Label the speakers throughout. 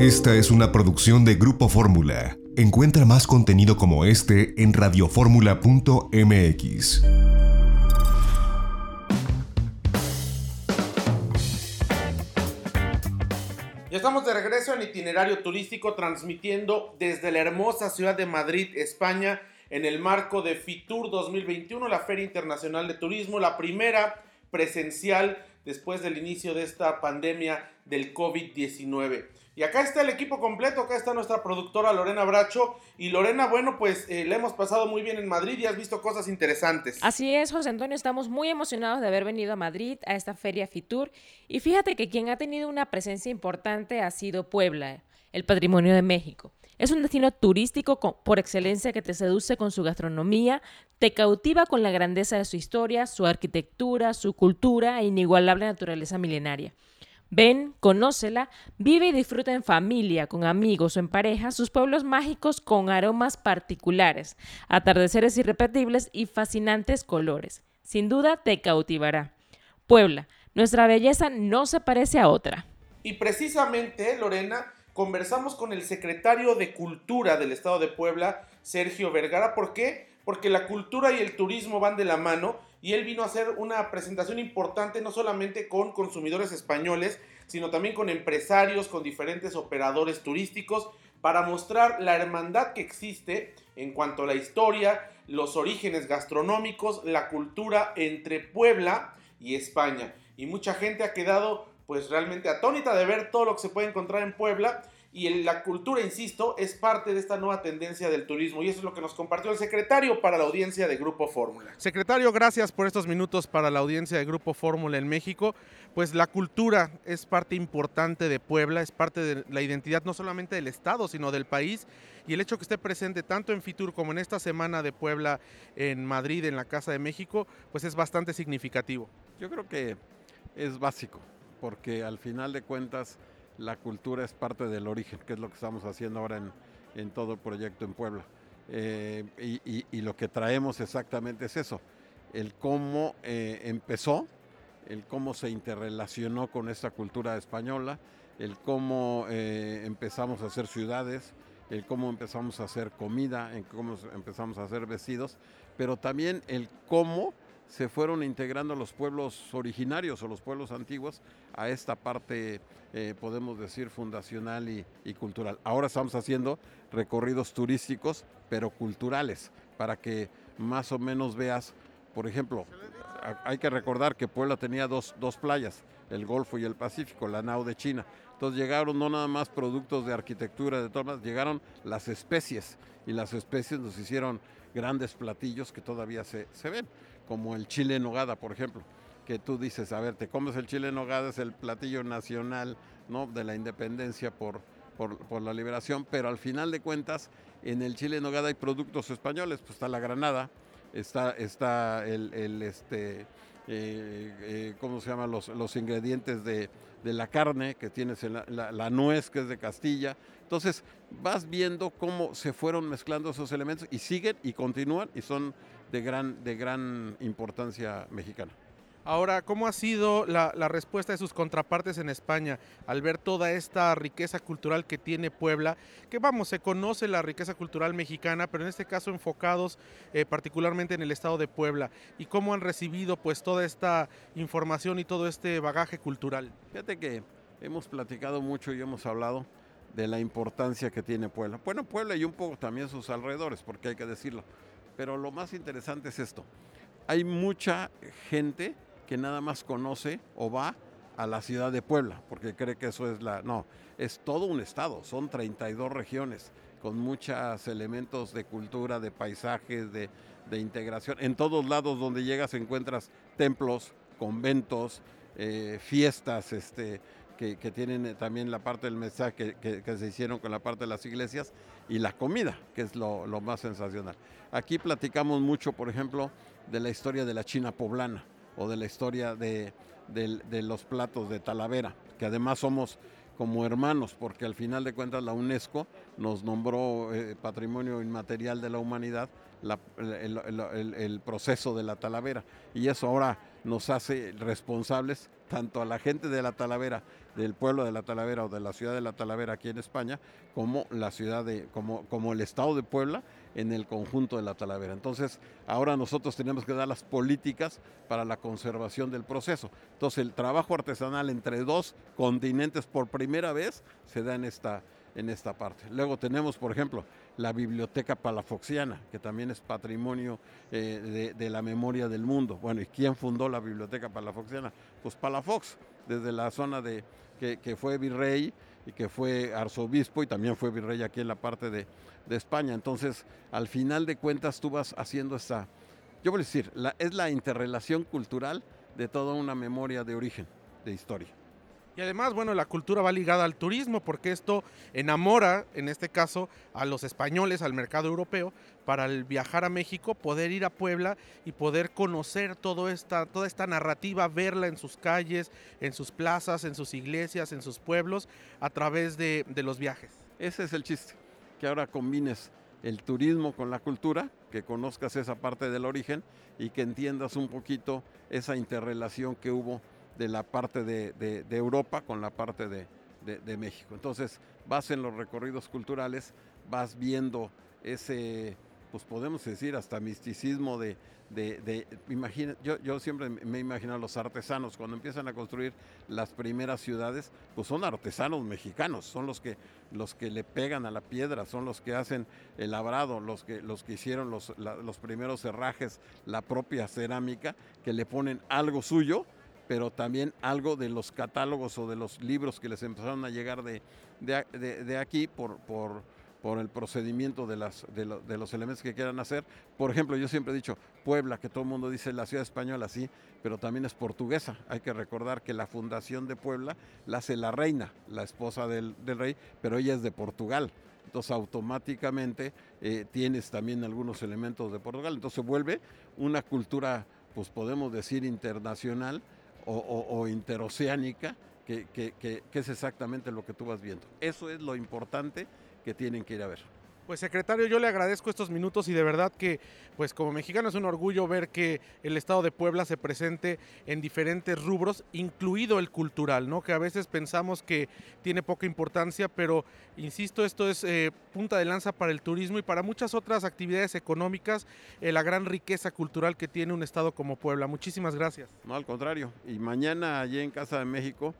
Speaker 1: Esta es una producción de Grupo Fórmula. Encuentra más contenido como este en radioformula.mx.
Speaker 2: Ya estamos de regreso en itinerario turístico transmitiendo desde la hermosa ciudad de Madrid, España, en el marco de FITUR 2021, la Feria Internacional de Turismo, la primera presencial después del inicio de esta pandemia del COVID-19. Y acá está el equipo completo, acá está nuestra productora Lorena Bracho. Y Lorena, bueno, pues eh, le hemos pasado muy bien en Madrid y has visto cosas interesantes.
Speaker 3: Así es, José Antonio, estamos muy emocionados de haber venido a Madrid a esta feria Fitur. Y fíjate que quien ha tenido una presencia importante ha sido Puebla, el patrimonio de México. Es un destino turístico por excelencia que te seduce con su gastronomía, te cautiva con la grandeza de su historia, su arquitectura, su cultura e inigualable naturaleza milenaria. Ven, conócela, vive y disfruta en familia, con amigos o en pareja sus pueblos mágicos con aromas particulares, atardeceres irrepetibles y fascinantes colores. Sin duda te cautivará. Puebla, nuestra belleza no se parece a otra.
Speaker 2: Y precisamente, Lorena, conversamos con el secretario de Cultura del Estado de Puebla, Sergio Vergara. ¿Por qué? Porque la cultura y el turismo van de la mano y él vino a hacer una presentación importante no solamente con consumidores españoles, sino también con empresarios, con diferentes operadores turísticos, para mostrar la hermandad que existe en cuanto a la historia, los orígenes gastronómicos, la cultura entre Puebla y España. Y mucha gente ha quedado pues realmente atónita de ver todo lo que se puede encontrar en Puebla y la cultura, insisto, es parte de esta nueva tendencia del turismo y eso es lo que nos compartió el secretario para la audiencia de Grupo Fórmula. Secretario, gracias por estos minutos para la audiencia de Grupo Fórmula en México. Pues la cultura es parte importante de Puebla, es parte de la identidad no solamente del Estado, sino del país y el hecho que esté presente tanto en Fitur como en esta semana de Puebla en Madrid, en la Casa de México, pues es bastante significativo.
Speaker 4: Yo creo que es básico porque al final de cuentas la cultura es parte del origen, que es lo que estamos haciendo ahora en, todo el proyecto en Puebla. Eh, y, lo que traemos exactamente es eso, el cómo eh, empezó, el cómo se interrelacionó con esta cultura española, el cómo eh, empezamos a hacer ciudades, el cómo empezamos a hacer comida, el cómo empezamos a hacer vestidos, pero también el cómo se fueron integrando los pueblos originarios o los pueblos antiguos a esta parte, eh, podemos decir, fundacional y, cultural. Ahora estamos haciendo recorridos turísticos, pero culturales, para que más o menos veas, por ejemplo, hay que recordar que Puebla tenía dos, dos playas, el Golfo y el Pacífico, la Nao de China. Entonces llegaron no nada más productos de arquitectura, de todas llegaron las especies y las especies nos hicieron grandes platillos que todavía se, se ven como el chile en nogada, por ejemplo, que tú dices, a ver, te comes el chile en nogada, es el platillo nacional ¿no? de la independencia por, por, la liberación, pero al final de cuentas, en el chile en nogada hay productos españoles, pues está la granada, está, está el, este, eh, eh, ¿cómo se llama? Los, los ingredientes de, la carne que tienes en la, nuez que es de Castilla. Entonces vas viendo cómo se fueron mezclando esos elementos y siguen y continúan y son de gran, de gran importancia mexicana.
Speaker 2: Ahora, ¿cómo ha sido la, respuesta de sus contrapartes en España al ver toda esta riqueza cultural que tiene Puebla? Que vamos, se conoce la riqueza cultural mexicana, pero en este caso enfocados eh, particularmente en el estado de Puebla. ¿Y cómo han recibido pues toda esta información y todo este bagaje cultural?
Speaker 4: Fíjate que hemos platicado mucho y hemos hablado de la importancia que tiene Puebla. Bueno, Puebla y un poco también sus alrededores, porque hay que decirlo. Pero lo más interesante es esto. Hay mucha gente que nada más conoce o va a la ciudad de Puebla, porque cree que eso es la... No, es todo un estado, son 32 regiones con muchos elementos de cultura, de paisajes, de, integración. En todos lados donde llegas encuentras templos, conventos, eh, fiestas, este, que, tienen eh, también la parte del mensaje que, se hicieron con la parte de las iglesias y la comida, que es lo, más sensacional. Aquí platicamos mucho, por ejemplo, de la historia de la China poblana o de la historia de, los platos de Talavera, que además somos como hermanos, porque al final de cuentas la UNESCO nos nombró eh, Patrimonio Inmaterial de la Humanidad el, proceso de la Talavera. Y eso ahora nos hace responsables tanto a la gente de la Talavera del pueblo de la Talavera o de la ciudad de la Talavera aquí en España como la ciudad de, como, como el estado de Puebla en el conjunto de la Talavera. Entonces, ahora nosotros tenemos que dar las políticas para la conservación del proceso. Entonces, el trabajo artesanal entre dos continentes por primera vez se da en esta, en esta parte. Luego tenemos, por ejemplo, la Biblioteca Palafoxiana, que también es patrimonio eh, de, la memoria del mundo. Bueno, ¿y quién fundó la Biblioteca Palafoxiana? Pues Palafox, desde la zona de que, fue virrey y que fue arzobispo y también fue virrey aquí en la parte de, España. Entonces, al final de cuentas, tú vas haciendo esta, yo voy a decir, es la interrelación cultural de toda una memoria de origen, de historia.
Speaker 2: Y además, bueno, la cultura va ligada al turismo porque esto enamora, en este caso, a los españoles, al mercado europeo, para el viajar a México, poder ir a Puebla y poder conocer esta, toda esta narrativa, verla en sus calles, en sus plazas, en sus iglesias, en sus pueblos, a través de, de los viajes.
Speaker 4: Ese es el chiste, que ahora combines el turismo con la cultura, que conozcas esa parte del origen y que entiendas un poquito esa interrelación que hubo de la parte de, Europa con la parte de, México. Entonces vas en los recorridos culturales, vas viendo ese, pues podemos decir, hasta misticismo de, de, imagina, yo, yo, siempre me imagino a los artesanos, cuando empiezan a construir las primeras ciudades, pues son artesanos mexicanos, son los que, los que le pegan a la piedra, son los que hacen el labrado, los que, los que hicieron los, los primeros herrajes, la propia cerámica, que le ponen algo suyo pero también algo de los catálogos o de los libros que les empezaron a llegar de, de, aquí por, por, por, el procedimiento de, las, de, los elementos que quieran hacer. Por ejemplo, yo siempre he dicho, Puebla, que todo el mundo dice la ciudad española, sí, pero también es portuguesa. Hay que recordar que la fundación de Puebla la hace la reina, la esposa del, rey, pero ella es de Portugal. Entonces automáticamente eh, tienes también algunos elementos de Portugal. Entonces vuelve una cultura, pues podemos decir, internacional, o, interoceánica, que, que, es exactamente lo que tú vas viendo. Eso es lo importante que tienen que ir a ver.
Speaker 2: Pues secretario, yo le agradezco estos minutos y de verdad que, pues como mexicano es un orgullo ver que el Estado de Puebla se presente en diferentes rubros, incluido el cultural, ¿no? Que a veces pensamos que tiene poca importancia, pero insisto, esto es eh, punta de lanza para el turismo y para muchas otras actividades económicas, eh, la gran riqueza cultural que tiene un Estado como Puebla. Muchísimas gracias.
Speaker 4: No, al contrario. Y mañana allí en Casa de México,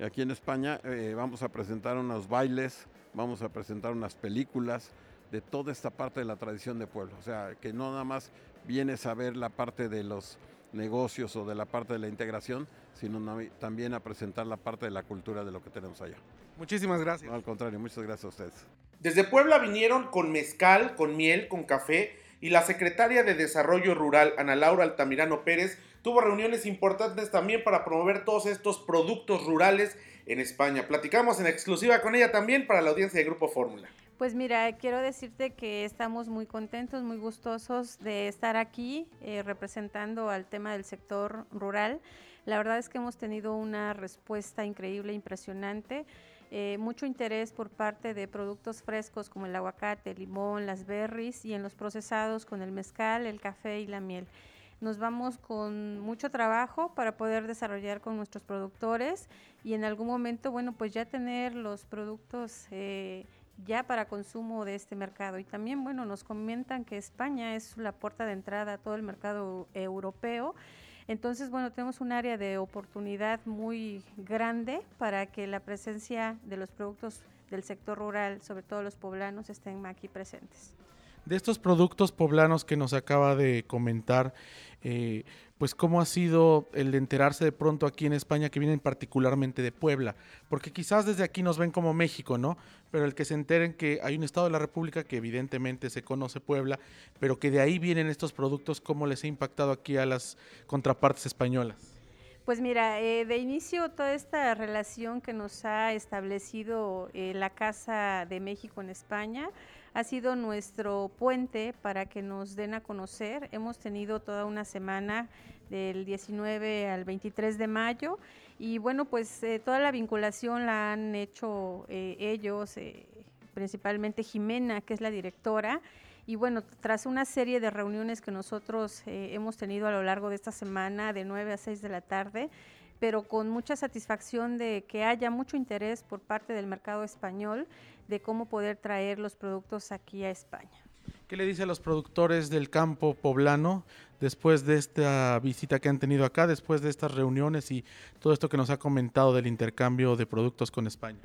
Speaker 4: aquí en España, eh, vamos a presentar unos bailes, vamos a presentar unas películas de toda esta parte de la tradición de pueblo. O sea, que no nada más vienes a ver la parte de los negocios o de la parte de la integración, sino también a presentar la parte de la cultura de lo que tenemos allá.
Speaker 2: Muchísimas gracias.
Speaker 4: al contrario, muchas gracias a ustedes.
Speaker 2: Desde Puebla vinieron con mezcal, con miel, con café y la secretaria de Desarrollo Rural, Ana Laura Altamirano Pérez, tuvo reuniones importantes también para promover todos estos productos rurales en España. Platicamos en exclusiva con ella también para la audiencia de Grupo Fórmula.
Speaker 5: Pues mira, quiero decirte que estamos muy contentos, muy gustosos de estar aquí eh, representando al tema del sector rural. La verdad es que hemos tenido una respuesta increíble, impresionante. Eh, mucho interés por parte de productos frescos como el aguacate, el limón, las berries y en los procesados con el mezcal, el café y la miel. Nos vamos con mucho trabajo para poder desarrollar con nuestros productores y en algún momento, bueno, pues ya tener los productos eh, ya para consumo de este mercado. Y también, bueno, nos comentan que España es la puerta de entrada a todo el mercado europeo. Entonces, bueno, tenemos un área de oportunidad muy grande para que la presencia de los productos del sector rural, sobre todo los poblanos, estén aquí presentes.
Speaker 2: De estos productos poblanos que nos acaba de comentar, eh, pues cómo ha sido el de enterarse de pronto aquí en España que vienen particularmente de Puebla, porque quizás desde aquí nos ven como México, ¿no? Pero el que se enteren que hay un estado de la República que evidentemente se conoce Puebla, pero que de ahí vienen estos productos, ¿cómo les ha impactado aquí a las contrapartes españolas?
Speaker 5: Pues mira, eh, de inicio toda esta relación que nos ha establecido eh, la Casa de México en España, ha sido nuestro puente para que nos den a conocer. Hemos tenido toda una semana del 19 al 23 de mayo y bueno, pues eh, toda la vinculación la han hecho eh, ellos, eh, principalmente Jimena, que es la directora. Y bueno, tras una serie de reuniones que nosotros hemos tenido a lo largo de esta semana, de 9 a 6 de la tarde, pero con mucha satisfacción de que haya mucho interés por parte del mercado español de cómo poder traer los productos aquí a España.
Speaker 6: ¿Qué le dice a los productores del campo poblano después de esta visita que han tenido acá, después de estas reuniones y todo esto que nos ha comentado del intercambio de productos con España?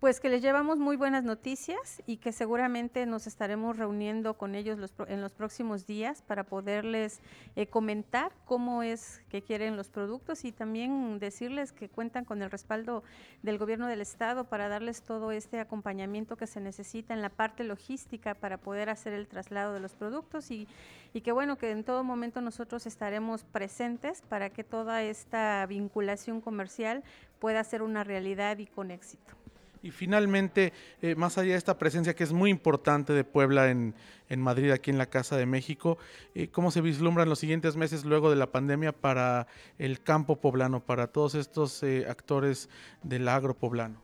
Speaker 5: Pues que les llevamos muy buenas noticias y que seguramente nos estaremos reuniendo con ellos en los próximos días para poderles eh, comentar cómo es que quieren los productos y también decirles que cuentan con el respaldo del gobierno del estado para darles todo este acompañamiento que se necesita en la parte logística para poder hacer el traslado de los productos y, y que bueno, que en todo momento nosotros estaremos presentes para que toda esta vinculación comercial pueda ser una realidad y con éxito.
Speaker 6: Y finalmente, eh, más allá de esta presencia que es muy importante de Puebla en, Madrid, aquí en la Casa de México, eh, ¿cómo se vislumbran los siguientes meses luego de la pandemia para el campo poblano, para todos estos eh, actores del agro poblano?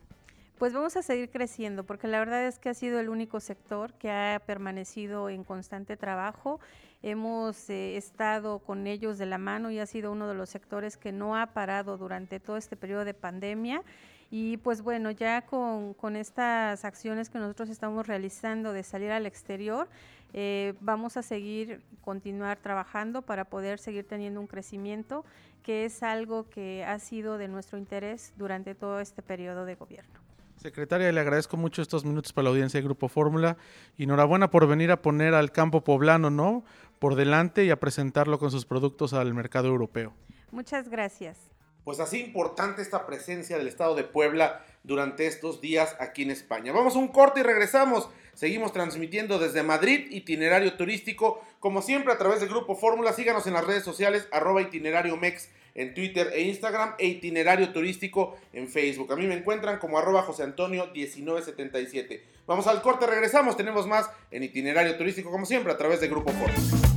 Speaker 5: Pues vamos a seguir creciendo, porque la verdad es que ha sido el único sector que ha permanecido en constante trabajo. Hemos estado con ellos de la mano y ha sido uno de los sectores que no ha parado durante todo este periodo de pandemia. Y pues bueno, ya con, estas acciones que nosotros estamos realizando de salir al exterior, eh, vamos a seguir, continuar trabajando para poder seguir teniendo un crecimiento que es algo que ha sido de nuestro interés durante todo este periodo de gobierno.
Speaker 6: Secretaria, le agradezco mucho estos minutos para la audiencia de Grupo Fórmula. y Enhorabuena por venir a poner al campo poblano, ¿no? Por delante y a presentarlo con sus productos al mercado europeo.
Speaker 5: Muchas gracias
Speaker 6: pues así importante esta presencia del Estado de Puebla durante estos días aquí en España. Vamos a un corte y regresamos. Seguimos transmitiendo desde Madrid, itinerario turístico, como siempre a través del Grupo Fórmula. Síganos en las redes sociales, arroba itinerario mex en Twitter e Instagram e itinerario turístico en Facebook. A mí me encuentran como arroba José Antonio 1977. Vamos al corte, regresamos. Tenemos más en itinerario turístico, como siempre, a través del Grupo Fórmula.